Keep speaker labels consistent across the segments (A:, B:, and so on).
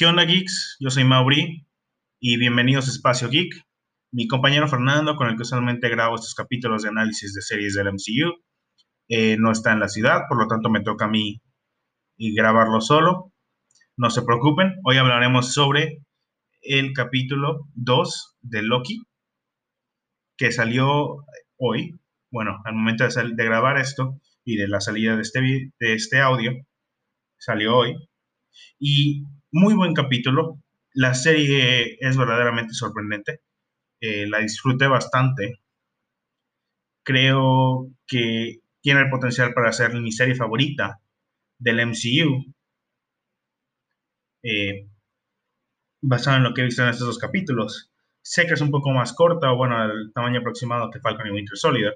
A: ¿Qué onda, geeks? Yo soy Mauri y bienvenidos a Espacio Geek. Mi compañero Fernando, con el que usualmente grabo estos capítulos de análisis de series del MCU, eh, no está en la ciudad, por lo tanto me toca a mí grabarlo solo. No se preocupen, hoy hablaremos sobre el capítulo 2 de Loki, que salió hoy, bueno, al momento de, de grabar esto y de la salida de este, de este audio, salió hoy. Y muy buen capítulo. La serie es verdaderamente sorprendente. Eh, la disfruté bastante. Creo que tiene el potencial para ser mi serie favorita del MCU. Eh, basado en lo que he visto en estos dos capítulos. Sé que es un poco más corta, o bueno, el tamaño aproximado que Falcon y Winter Soldier,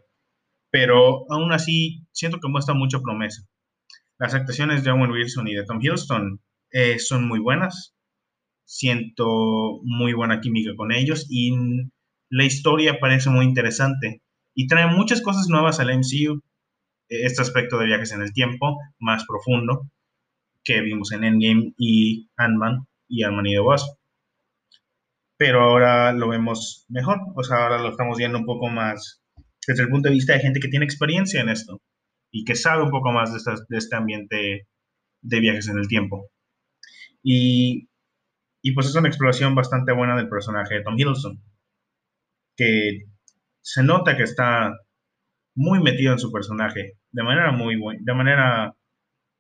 A: pero aún así siento que muestra mucha promesa. Las actuaciones de Owen Wilson y de Tom Hiddleston eh, son muy buenas. Siento muy buena química con ellos y la historia parece muy interesante y trae muchas cosas nuevas al MCU. Este aspecto de viajes en el tiempo más profundo que vimos en Endgame y Ant-Man y Ant-Man y the Wasp. Pero ahora lo vemos mejor, o sea, ahora lo estamos viendo un poco más desde el punto de vista de gente que tiene experiencia en esto y que sabe un poco más de este ambiente de viajes en el tiempo. Y, y, pues es una exploración bastante buena del personaje de Tom Hiddleston, que se nota que está muy metido en su personaje, de manera muy, buena de manera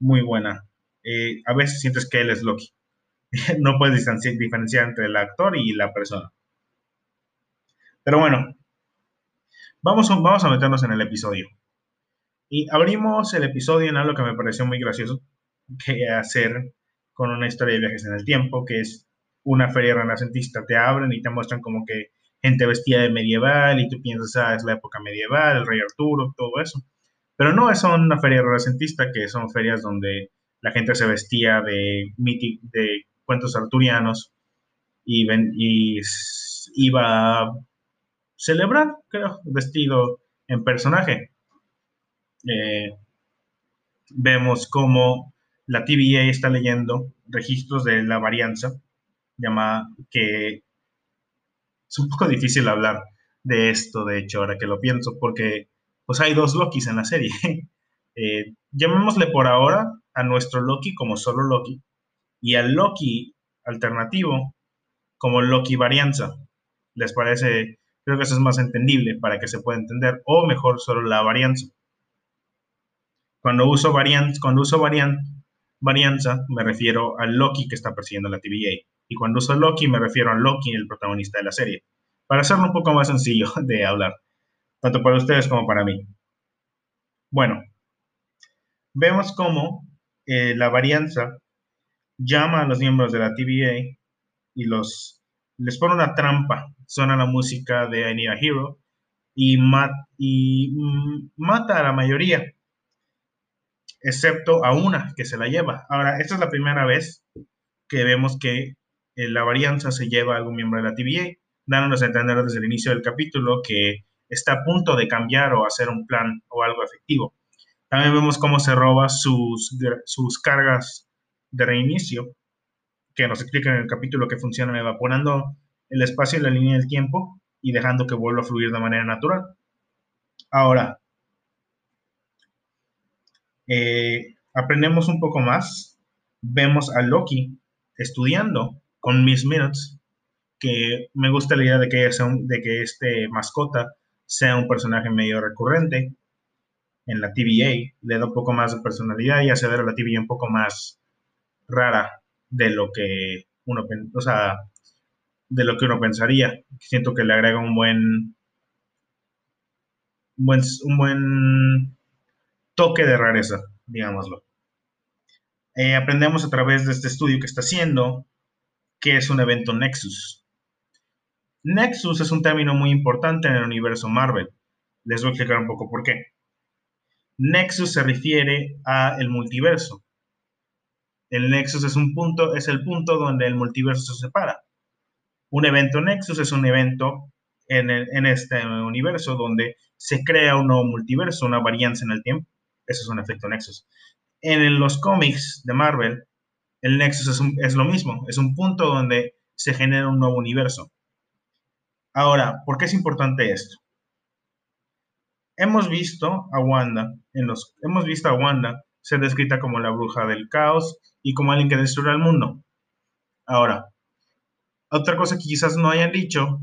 A: muy buena. Eh, a veces sientes que él es Loki. no puedes diferenciar entre el actor y la persona. Pero bueno, vamos vamos a meternos en el episodio. Y abrimos el episodio en algo que me pareció muy gracioso que hacer con una historia de viajes en el tiempo, que es una feria renacentista. Te abren y te muestran como que gente vestida de medieval y tú piensas, ah, es la época medieval, el rey Arturo, todo eso. Pero no es una feria renacentista, que son ferias donde la gente se vestía de, de cuentos arturianos y, y iba a celebrar, creo, vestido en personaje. Eh, vemos cómo la TVA está leyendo registros de la varianza, llamada que es un poco difícil hablar de esto, de hecho, ahora que lo pienso, porque pues hay dos Lokis en la serie. eh, llamémosle por ahora a nuestro Loki como solo Loki y al Loki alternativo como Loki varianza. ¿Les parece? Creo que eso es más entendible para que se pueda entender, o mejor solo la varianza. Cuando uso variant, cuando uso variant, varianza, me refiero al Loki que está persiguiendo la TVA. Y cuando uso Loki, me refiero a Loki, el protagonista de la serie. Para hacerlo un poco más sencillo de hablar, tanto para ustedes como para mí. Bueno, vemos cómo eh, la varianza llama a los miembros de la TVA y los les pone una trampa. Suena la música de I Need a Hero y, mm, mata a la mayoría excepto a una que se la lleva. Ahora, esta es la primera vez que vemos que eh, la varianza se lleva a algún miembro de la TVA, dándonos a entender desde el inicio del capítulo que está a punto de cambiar o hacer un plan o algo efectivo. También vemos cómo se roba sus, sus cargas de reinicio, que nos explica en el capítulo que funcionan evaporando el espacio y la línea del tiempo y dejando que vuelva a fluir de manera natural. Ahora, eh, aprendemos un poco más, vemos a Loki estudiando con Miss Minutes, que me gusta la idea de que, de que este mascota sea un personaje medio recurrente en la TVA, le da un poco más de personalidad y hace ver a la TVA un poco más rara de lo que uno, o sea, de lo que uno pensaría. Siento que le agrega un buen, un buen, un buen toque de rareza, digámoslo. Eh, aprendemos a través de este estudio que está haciendo qué es un evento Nexus. Nexus es un término muy importante en el universo Marvel. Les voy a explicar un poco por qué. Nexus se refiere a el multiverso. El Nexus es un punto, es el punto donde el multiverso se separa. Un evento Nexus es un evento en, en este universo donde se crea un nuevo multiverso, una varianza en el tiempo. Eso es un efecto Nexus. En los cómics de Marvel, El Nexus es, lo mismo, es un punto donde se genera un nuevo universo. Ahora, ¿por qué es importante esto? Hemos visto a Wanda, en los, hemos visto a Wanda ser descrita como la bruja del caos y como alguien que destruirá el mundo. Ahora, otra cosa que quizás no hayan dicho,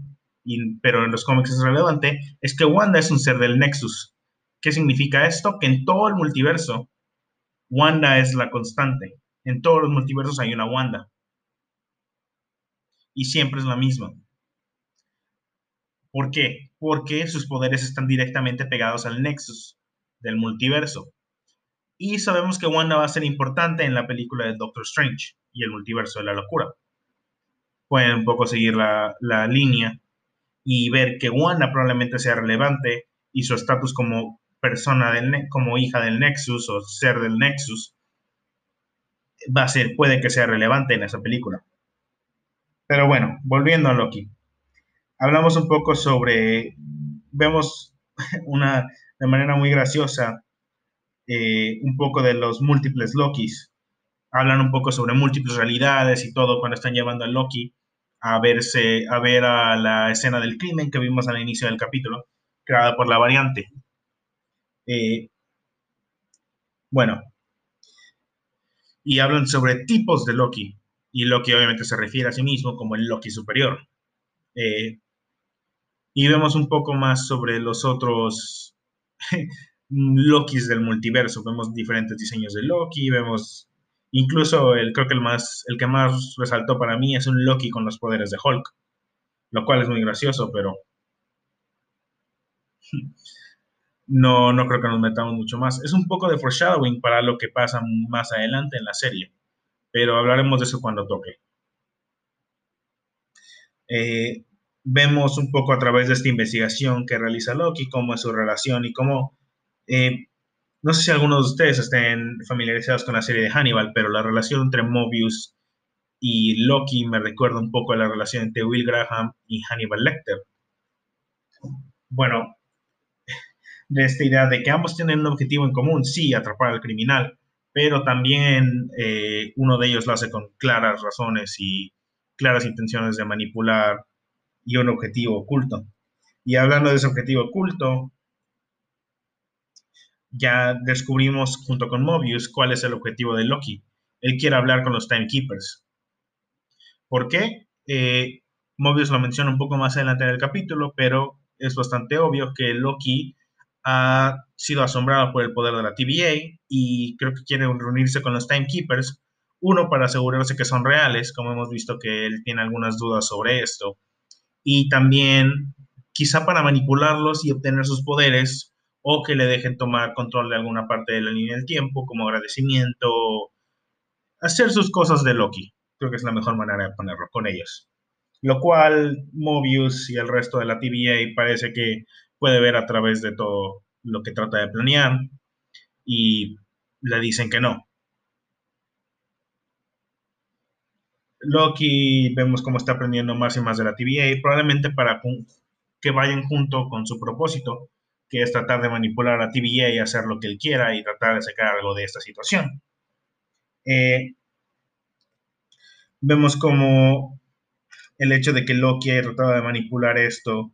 A: pero en los cómics es relevante, es que Wanda es un ser del Nexus. ¿Qué significa esto? Que en todo el multiverso, Wanda es la constante. En todos los multiversos hay una Wanda. Y siempre es la misma. ¿Por qué? Porque sus poderes están directamente pegados al Nexus del multiverso. Y sabemos que Wanda va a ser importante en la película de Doctor Strange y el multiverso de la locura. Pueden un poco seguir la, línea y ver que Wanda probablemente sea relevante y su estatus como persona del como hija del Nexus o ser del Nexus va a ser, puede que sea relevante en esa película. Pero bueno, volviendo a Loki. Hablamos un poco sobre, vemos una, de manera muy graciosa, eh, un poco de los múltiples Lokis. Hablan un poco sobre múltiples realidades y todo cuando están llevando a Loki a verse, a ver a la escena del crimen que vimos al inicio del capítulo, creada por la variante. Eh, bueno, y hablan sobre tipos de Loki. Y Loki obviamente se refiere a sí mismo como el Loki superior. Eh, y vemos un poco más sobre los otros Lokis del multiverso. Vemos diferentes diseños de Loki, vemos incluso el creo que el más el que más resaltó para mí es un Loki con los poderes de Hulk, lo cual es muy gracioso, pero no, no creo que nos metamos mucho más. Es un poco de foreshadowing para lo que pasa más adelante en la serie, pero hablaremos de eso cuando toque. Eh, vemos un poco a través de esta investigación que realiza Loki, cómo es su relación y cómo... Eh, no sé si algunos de ustedes estén familiarizados con la serie de Hannibal, pero la relación entre Mobius y Loki me recuerda un poco a la relación entre Will Graham y Hannibal Lecter. Bueno, de esta idea de que ambos tienen un objetivo en común, sí, atrapar al criminal, pero también eh, uno de ellos lo hace con claras razones y claras intenciones de manipular y un objetivo oculto. Y hablando de ese objetivo oculto, ya descubrimos junto con Mobius cuál es el objetivo de Loki. Él quiere hablar con los Timekeepers. ¿Por qué? Eh, Mobius lo menciona un poco más adelante en el capítulo, pero es bastante obvio que Loki ha sido asombrado por el poder de la TVA y creo que quiere reunirse con los Timekeepers, uno para asegurarse que son reales, como hemos visto que él tiene algunas dudas sobre esto, y también quizá para manipularlos y obtener sus poderes o que le dejen tomar control de alguna parte de la línea del tiempo como agradecimiento, hacer sus cosas de Loki. Creo que es la mejor manera de ponerlo con ellos. Lo cual Mobius y el resto de la TVA parece que puede ver a través de todo lo que trata de planear y le dicen que no. Loki vemos cómo está aprendiendo más y más de la TVA, probablemente para que vayan junto con su propósito, que es tratar de manipular a la TVA y hacer lo que él quiera y tratar de sacar algo de esta situación. Eh, vemos como el hecho de que Loki haya tratado de manipular esto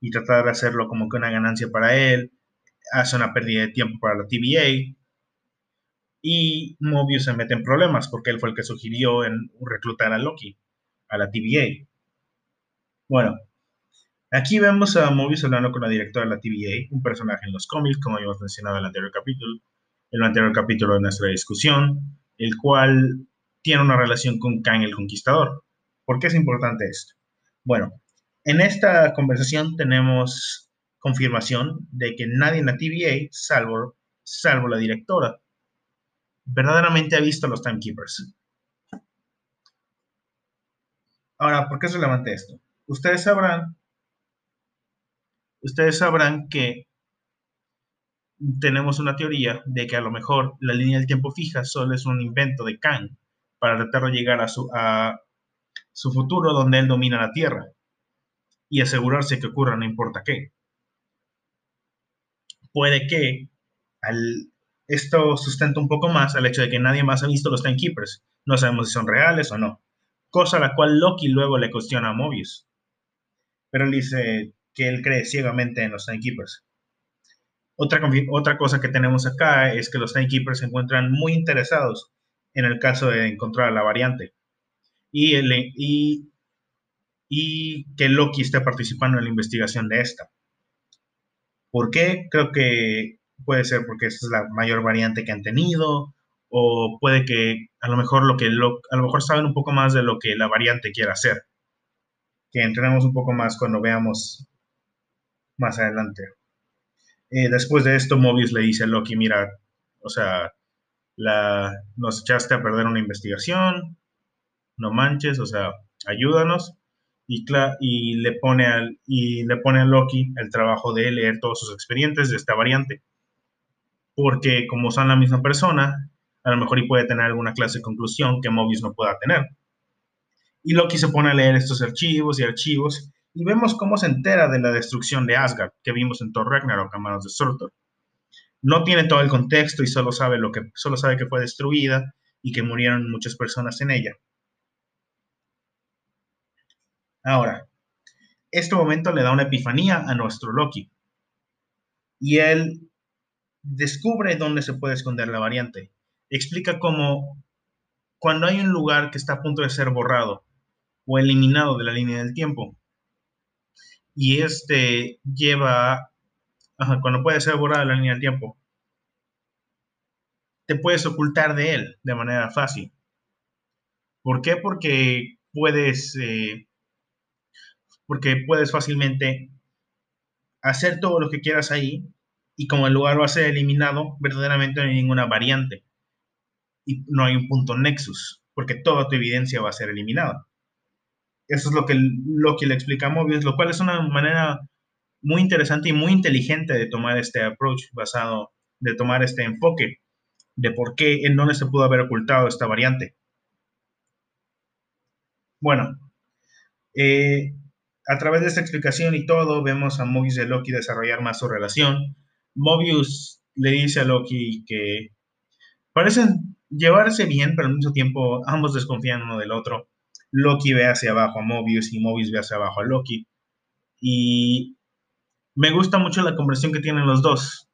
A: y tratar de hacerlo como que una ganancia para él, hace una pérdida de tiempo para la TVA. Y Mobius se mete en problemas porque él fue el que sugirió en reclutar a Loki, a la TVA. Bueno, aquí vemos a Mobius hablando con la directora de la TVA, un personaje en los cómics, como habíamos mencionado en el anterior capítulo, en el anterior capítulo de nuestra discusión, el cual tiene una relación con Kang el Conquistador. ¿Por qué es importante esto? Bueno, en esta conversación tenemos confirmación de que nadie en la TVA, salvo, salvo la directora, verdaderamente ha visto a los Timekeepers. Ahora, ¿por qué es relevante esto? Ustedes sabrán, ustedes sabrán que tenemos una teoría de que a lo mejor la línea del tiempo fija solo es un invento de Kang para tratar de llegar a su, a su futuro donde él domina la Tierra y asegurarse que ocurra no importa qué. Puede que esto sustenta un poco más al hecho de que nadie más ha visto los Timekeepers. No sabemos si son reales o no. Cosa a la cual Loki luego le cuestiona a Mobius. Pero él dice que él cree ciegamente en los Keepers. Otra, otra cosa que tenemos acá es que los Keepers se encuentran muy interesados en el caso de encontrar la variante. Y, y que Loki esté participando en la investigación de esta. ¿Por qué? Creo que puede ser porque esta es la mayor variante que han tenido, o puede que a lo mejor lo que a lo mejor saben un poco más de lo que la variante quiere hacer. Que entrenemos un poco más cuando veamos más adelante. Eh, después de esto, Mobius le dice a Loki, mira, o sea, la, nos echaste a perder una investigación, no manches, o sea, ayúdanos. Y, y, le pone al, y le pone a Loki el trabajo de leer todos sus expedientes de esta variante. Porque como son la misma persona, a lo mejor y puede tener alguna clase de conclusión que Mobius no pueda tener. Y Loki se pone a leer estos archivos y archivos y vemos cómo se entera de la destrucción de Asgard que vimos en Thor Ragnarok a manos de Surtur. No tiene todo el contexto y solo sabe, lo que, solo sabe que fue destruida y que murieron muchas personas en ella. Ahora, este momento le da una epifanía a nuestro Loki. Y él descubre dónde se puede esconder la variante. Explica cómo cuando hay un lugar que está a punto de ser borrado o eliminado de la línea del tiempo, y este lleva, cuando puede ser borrado la línea del tiempo, te puedes ocultar de él de manera fácil. ¿Por qué? Porque puedes, eh, porque puedes fácilmente hacer todo lo que quieras ahí y como el lugar va a ser eliminado, verdaderamente no hay ninguna variante y no hay un punto nexus, porque toda tu evidencia va a ser eliminada. Eso es lo que Loki le explica a Mobius, lo cual es una manera muy interesante y muy inteligente de tomar este approach basado, de tomar este enfoque de por qué, en dónde se pudo haber ocultado esta variante. Bueno, eh, a través de esta explicación y todo, vemos a Mobius y a Loki desarrollar más su relación. Mobius le dice a Loki que parecen llevarse bien, pero al mismo tiempo ambos desconfían uno del otro. Loki ve hacia abajo a Mobius y Mobius ve hacia abajo a Loki. Y me gusta mucho la conversación que tienen los dos.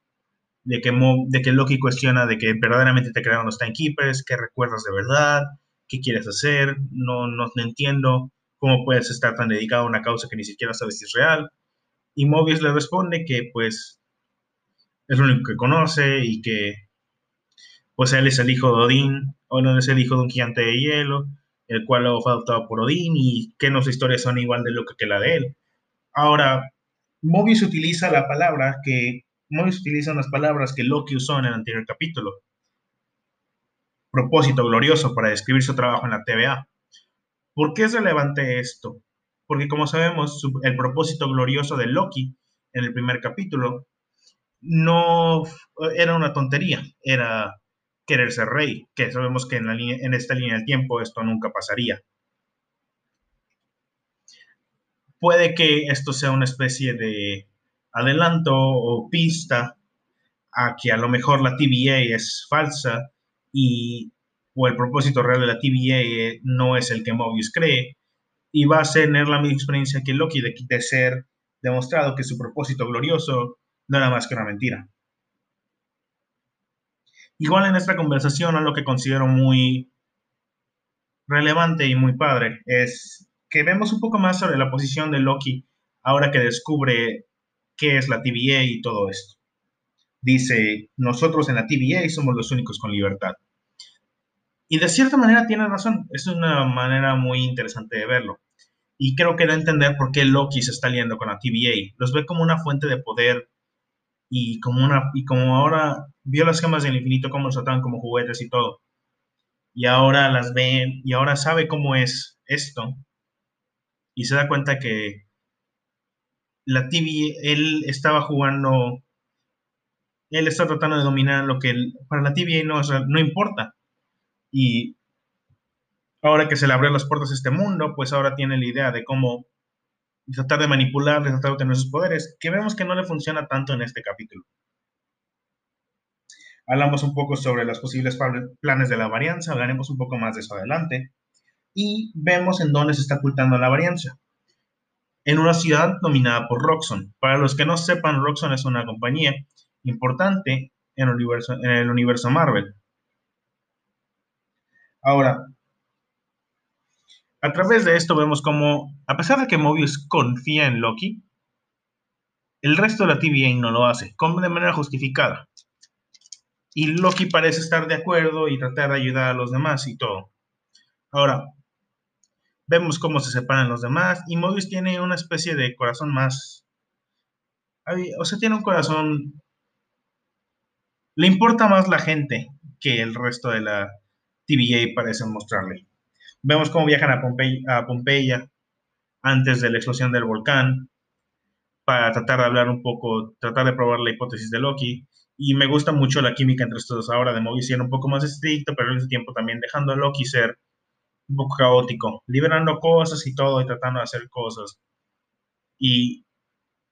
A: De que, de que Loki cuestiona de que verdaderamente te crearon los Timekeepers, qué recuerdas de verdad, qué quieres hacer, no, no, entiendo cómo puedes estar tan dedicado a una causa que ni siquiera sabes si es real. Y Mobius le responde que pues es lo único que conoce y que pues él es el hijo de Odín, o no es el hijo de un gigante de hielo, el cual fue adoptado por Odín y que nuestras historias son igual de lo que la de él. Ahora, Mobius utiliza la palabra que Mobius utiliza unas palabras que Loki usó en el anterior capítulo. Propósito glorioso para describir su trabajo en la TVA. ¿Por qué es relevante esto? Porque como sabemos, el propósito glorioso de Loki en el primer capítulo no era una tontería, era querer ser rey, que sabemos que en, esta línea del tiempo esto nunca pasaría. Puede que esto sea una especie de adelanto o pista a que a lo mejor la TVA es falsa y o el propósito real de la TVA no es el que Mobius cree y va a tener la misma experiencia que Loki de, de ser demostrado que su propósito glorioso no era más que una mentira. Igual en esta conversación, lo que considero muy relevante y muy padre es que vemos un poco más sobre la posición de Loki ahora que descubre qué es la TVA y todo esto. Dice, nosotros en la TVA somos los únicos con libertad. Y de cierta manera tiene razón, es una manera muy interesante de verlo. Y creo que da a entender por qué Loki se está liando con la TVA. Los ve como una fuente de poder y como, una, y como ahora vio las gemas del infinito, como los trataban como juguetes y todo, y ahora las ven, y ahora sabe cómo es esto, y se da cuenta que la TV, él estaba jugando, él está tratando de dominar lo que para la TVA no, no importa. Y ahora que se le abrieron las puertas a este mundo, pues ahora tiene la idea de cómo tratar de manipular, de tratar de tener sus poderes, que vemos que no le funciona tanto en este capítulo. Hablamos un poco sobre los posibles planes de la varianza, hablaremos un poco más de eso adelante. Y vemos en dónde se está ocultando la varianza. En una ciudad dominada por Roxxon. Para los que no sepan, Roxxon es una compañía importante en el universo Marvel. Ahora, a través de esto vemos como, a pesar de que Mobius confía en Loki, el resto de la TVA no lo hace, de manera justificada. Y Loki parece estar de acuerdo y tratar de ayudar a los demás y todo. Ahora, vemos cómo se separan los demás y Mobius tiene una especie de corazón más... O sea, tiene un corazón... Le importa más la gente que el resto de la TVA parece mostrarle. Vemos cómo viajan a, Pompeya antes de la explosión del volcán para tratar de hablar un poco, tratar de probar la hipótesis de Loki. Y me gusta mucho la química entre estos ahora de Mobius siendo un poco más estricto, pero al mismo tiempo también dejando a Loki ser un poco caótico, liberando cosas y todo y tratando de hacer cosas. Y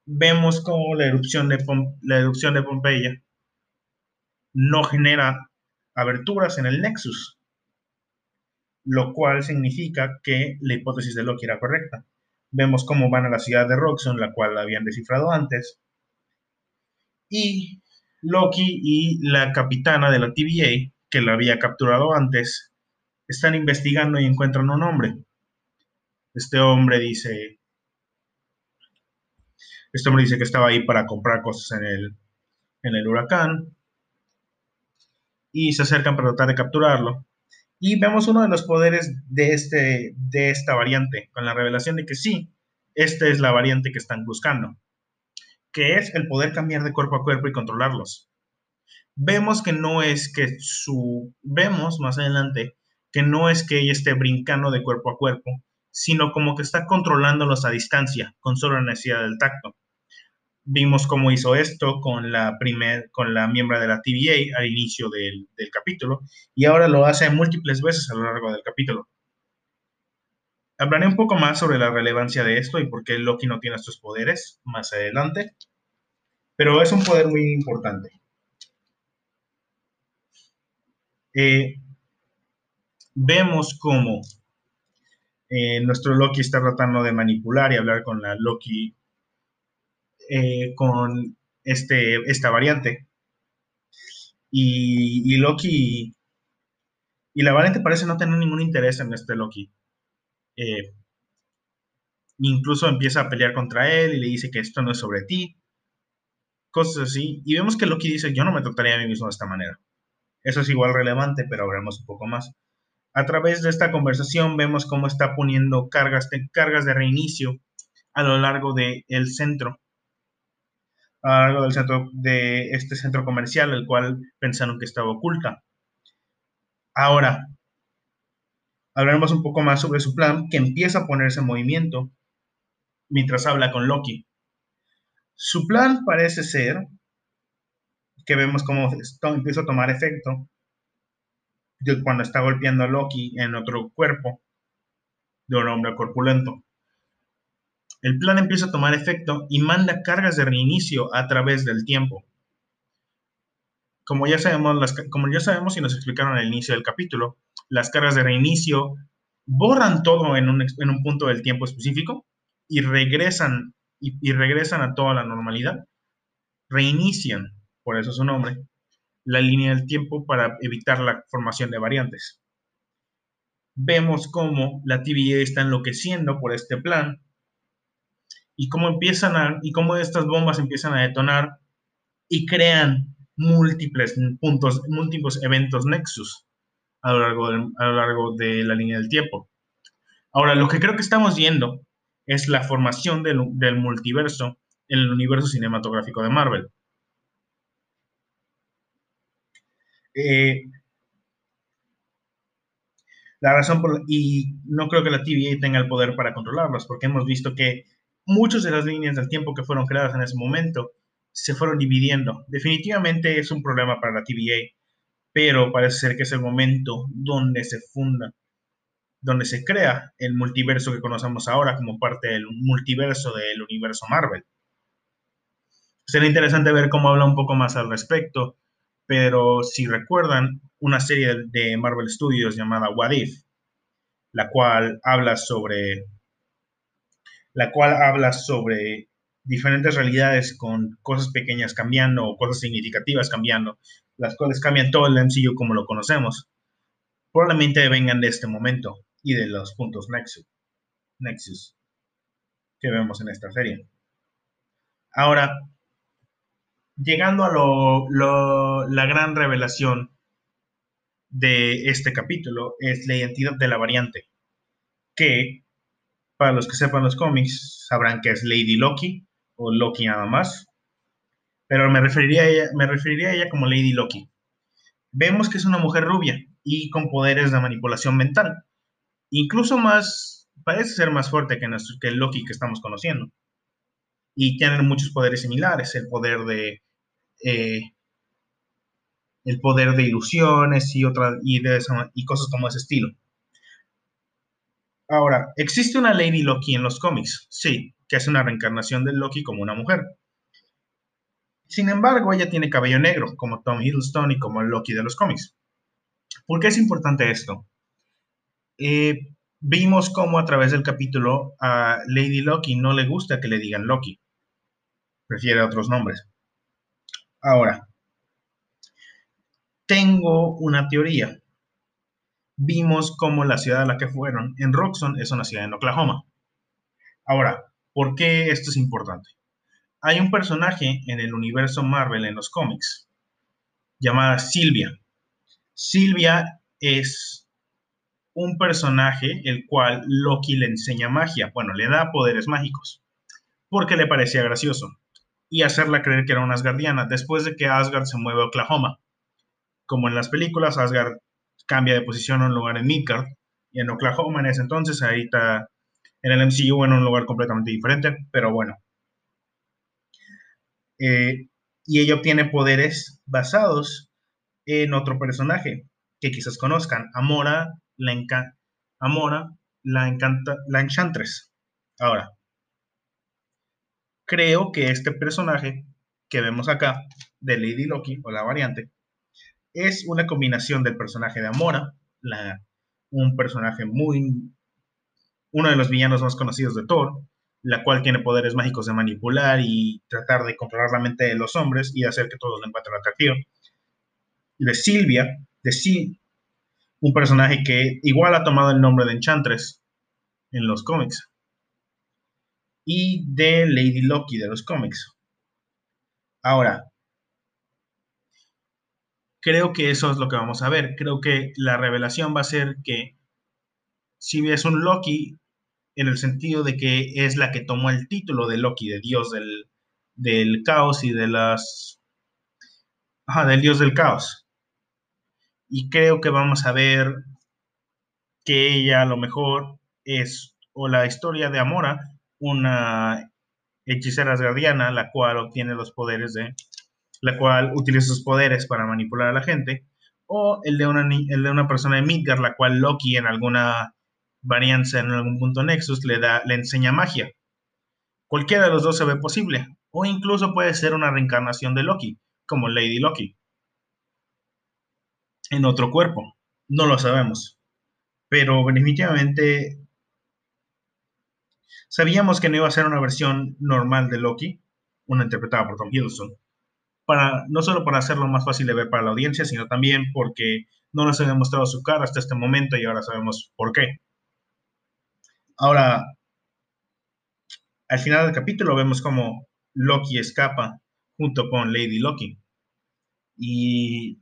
A: vemos cómo la erupción de Pompeya no genera aberturas en el Nexus, lo cual significa que la hipótesis de Loki era correcta. Vemos cómo van a la ciudad de Roxxon, la cual habían descifrado antes, y Loki y la capitana de la TVA, que la había capturado antes, están investigando y encuentran un hombre. Este hombre dice, este hombre dice que estaba ahí para comprar cosas en el, en el huracán y se acercan para tratar de capturarlo. Y vemos uno de los poderes de, este, de esta variante, con la revelación de que sí, esta es la variante que están buscando, que es el poder cambiar de cuerpo a cuerpo y controlarlos. Vemos que no es que su... Vemos más adelante que no es que ella esté brincando de cuerpo a cuerpo, sino como que está controlándolos a distancia, con solo la necesidad del tacto. Vimos cómo hizo esto con la, primer, con la miembro de la TVA al inicio del, del capítulo, y ahora lo hace múltiples veces a lo largo del capítulo. Hablaré un poco más sobre la relevancia de esto y por qué Loki no tiene estos poderes más adelante, pero es un poder muy importante. Eh, vemos cómo eh, nuestro Loki está tratando de manipular y hablar con la Loki, eh, con este, esta variante. Y, Loki, y la variante parece no tener ningún interés en este Loki. Eh, incluso empieza a pelear contra él y le dice que esto no es sobre ti. Cosas así. Y vemos que Loki dice, yo no me trataría a mí mismo de esta manera. Eso es igual relevante, pero hablemos un poco más. A través de esta conversación vemos cómo está poniendo cargas de, cargas de reinicio a lo largo del centro, a lo largo del centro de este centro comercial, el cual pensaron que estaba oculta. Ahora, hablaremos un poco más sobre su plan, que empieza a ponerse en movimiento mientras habla con Loki. Su plan parece ser que vemos cómo esto empieza a tomar efecto cuando está golpeando a Loki en otro cuerpo de un hombre corpulento. El plan empieza a tomar efecto y manda cargas de reinicio a través del tiempo. Como ya sabemos, como ya sabemos y nos explicaron al inicio del capítulo, las cargas de reinicio borran todo en un, en un punto del tiempo específico y regresan, y, y regresan a toda la normalidad. Reinician, por eso su nombre, la línea del tiempo para evitar la formación de variantes. Vemos cómo la TVA está enloqueciendo por este plan y cómo empiezan a, y cómo estas bombas empiezan a detonar y crean múltiples puntos, múltiples eventos nexus a lo largo de, a lo largo de la línea del tiempo. Ahora, lo que creo que estamos viendo es la formación del, del multiverso en el universo cinematográfico de Marvel. Eh, la razón por, y no creo que la TVA tenga el poder para controlarlos, porque hemos visto que muchas de las líneas del tiempo que fueron creadas en ese momento se fueron dividiendo. Definitivamente es un problema para la TVA, pero parece ser que es el momento donde se funda, donde se crea el multiverso que conocemos ahora como parte del multiverso del universo Marvel. Será interesante ver cómo habla un poco más al respecto pero si recuerdan una serie de Marvel Studios llamada What If, la cual habla sobre la cual habla sobre diferentes realidades con cosas pequeñas cambiando o cosas significativas cambiando, las cuales cambian todo el MCU como lo conocemos, probablemente vengan de este momento y de los puntos Nexus, Nexus que vemos en esta serie. Ahora, llegando a lo, la gran revelación de este capítulo es la identidad de la variante, que para los que sepan los cómics sabrán que es Lady Loki o Loki nada más, pero me referiría a ella, como Lady Loki. Vemos que es una mujer rubia y con poderes de manipulación mental, incluso más, parece ser más fuerte que, nuestro, el Loki que estamos conociendo. Y tiene muchos poderes similares, el poder de eh, el poder de ilusiones y, otra, y cosas como ese estilo. Ahora, ¿existe una Lady Loki en los cómics? Sí, que es una reencarnación de Loki como una mujer. Sin embargo, ella tiene cabello negro, como Tom Hiddleston y como el Loki de los cómics. ¿Por qué es importante esto? Eh, vimos cómo a través del capítulo a Lady Loki no le gusta que le digan Loki. Prefiere otros nombres. Ahora, tengo una teoría. Vimos cómo la ciudad a la que fueron, en Roxon, es una ciudad en Oklahoma. Ahora, ¿por qué esto es importante? Hay un personaje en el universo Marvel en los cómics llamada Silvia. Silvia es un personaje el cual Loki le enseña magia, bueno, le da poderes mágicos, porque le parecía gracioso y hacerla creer que era una Asgardiana después de que Asgard se mueve a Oklahoma. Como en las películas, Asgard cambia de posición a un lugar en Midgard y en Oklahoma en ese entonces, ahorita en el MCU en un lugar completamente diferente, pero bueno. Eh, y ella obtiene poderes basados en otro personaje que quizás conozcan, Amora, la, Amora, la, encanta la Enchantress. Ahora, creo que este personaje que vemos acá, de Lady Loki o la variante, es una combinación del personaje de Amora, un personaje muy. uno de los villanos más conocidos de Thor, la cual tiene poderes mágicos de manipular y tratar de controlar la mente de los hombres y hacer que todos lo encuentren atractivo. De Silvia, de sí, un personaje que igual ha tomado el nombre de Enchantress en los cómics y de Lady Loki de los cómics. Ahora, creo que eso es lo que vamos a ver. Creo que la revelación va a ser que si es un Loki, en el sentido de que es la que tomó el título de Loki, de dios del, del caos y de las... Ajá, del dios del caos. Y creo que vamos a ver que ella a lo mejor es, o la historia de Amora una hechicera guardiana, la cual obtiene los poderes de, la cual utiliza sus poderes para manipular a la gente, o el de una, el de una persona de Midgard, la cual Loki en alguna varianza, en algún punto Nexus, le, da, le enseña magia. Cualquiera de los dos se ve posible, o incluso puede ser una reencarnación de Loki, como Lady Loki, en otro cuerpo. No lo sabemos. Pero definitivamente Sabíamos que no iba a ser una versión normal de Loki, una interpretada por Tom Hiddleston, para, no solo para hacerlo más fácil de ver para la audiencia, sino también porque no nos había mostrado su cara hasta este momento y ahora sabemos por qué. Ahora, al final del capítulo vemos como Loki escapa junto con Lady Loki. Y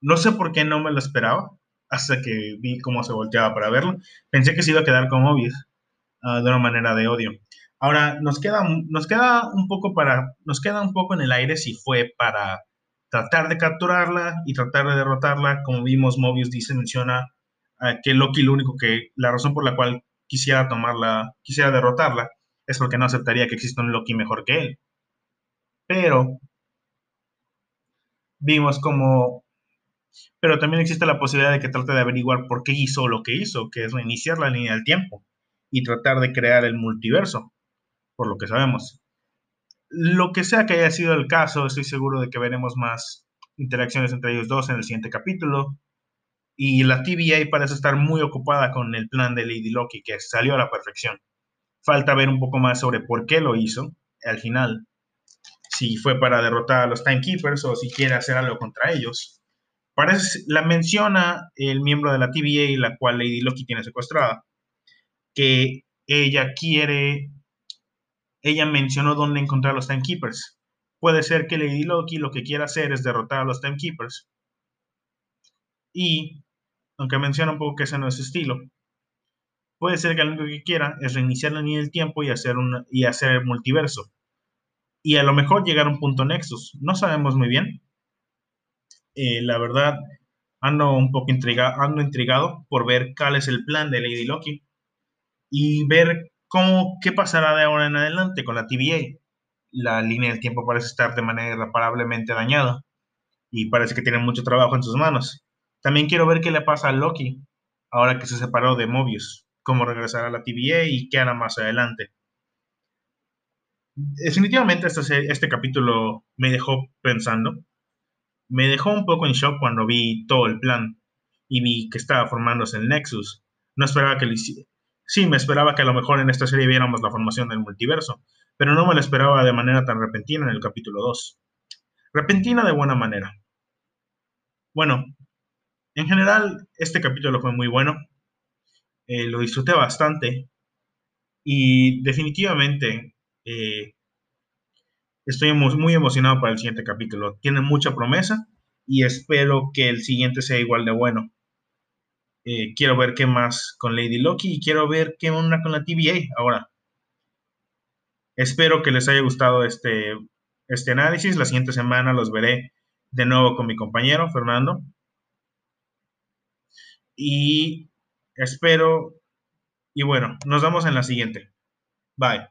A: no sé por qué no me lo esperaba hasta que vi cómo se volteaba para verlo. Pensé que se iba a quedar con Obvious, Ah, de una manera de odio. Ahora, nos queda, nos queda un poco para, nos queda un poco en el aire si fue para tratar de capturarla y tratar de derrotarla. Como vimos, Mobius dice, menciona ah, que Loki lo único que, la razón por la cual quisiera tomarla, quisiera derrotarla, es porque no aceptaría que exista un Loki mejor que él. Pero vimos como, pero también existe la posibilidad de que trate de averiguar por qué hizo lo que hizo, que es reiniciar la línea del tiempo y tratar de crear el multiverso, por lo que sabemos. Lo que sea que haya sido el caso, estoy seguro de que veremos más interacciones entre ellos dos en el siguiente capítulo. Y la TVA parece estar muy ocupada con el plan de Lady Loki, que salió a la perfección. Falta ver un poco más sobre por qué lo hizo al final. Si fue para derrotar a los Timekeepers o si quiere hacer algo contra ellos. Parece, la menciona el miembro de la TVA, la cual Lady Loki tiene secuestrada, que ella quiere, ella mencionó dónde encontrar los Timekeepers. Puede ser que Lady Loki lo que quiera hacer es derrotar a los Timekeepers. Y, aunque menciona un poco que ese no es su estilo, puede ser que lo único que quiera es reiniciar la línea del tiempo y hacer, un, y hacer el multiverso. Y a lo mejor llegar a un punto Nexus. No sabemos muy bien. Eh, la verdad, ando un poco ando intrigado por ver cuál es el plan de Lady Loki y ver cómo, qué pasará de ahora en adelante con la TVA. La línea del tiempo parece estar de manera irreparablemente dañada y parece que tiene mucho trabajo en sus manos. También quiero ver qué le pasa a Loki ahora que se separó de Mobius, cómo regresará a la TVA y qué hará más adelante. Definitivamente este, este capítulo me dejó pensando. Me dejó un poco en shock cuando vi todo el plan y vi que estaba formándose el Nexus. No esperaba que lo hiciera Sí, me esperaba que a lo mejor en esta serie viéramos la formación del multiverso, pero no me lo esperaba de manera tan repentina en el capítulo 2. Repentina de buena manera. Bueno, en general este capítulo fue muy bueno, eh, lo disfruté bastante y definitivamente eh, estoy muy emocionado para el siguiente capítulo. Tiene mucha promesa y espero que el siguiente sea igual de bueno. Eh, quiero ver qué más con Lady Loki y quiero ver qué onda con la TVA ahora. Espero que les haya gustado este, este análisis. La siguiente semana los veré de nuevo con mi compañero Fernando. Y espero, y bueno, nos vemos en la siguiente. Bye.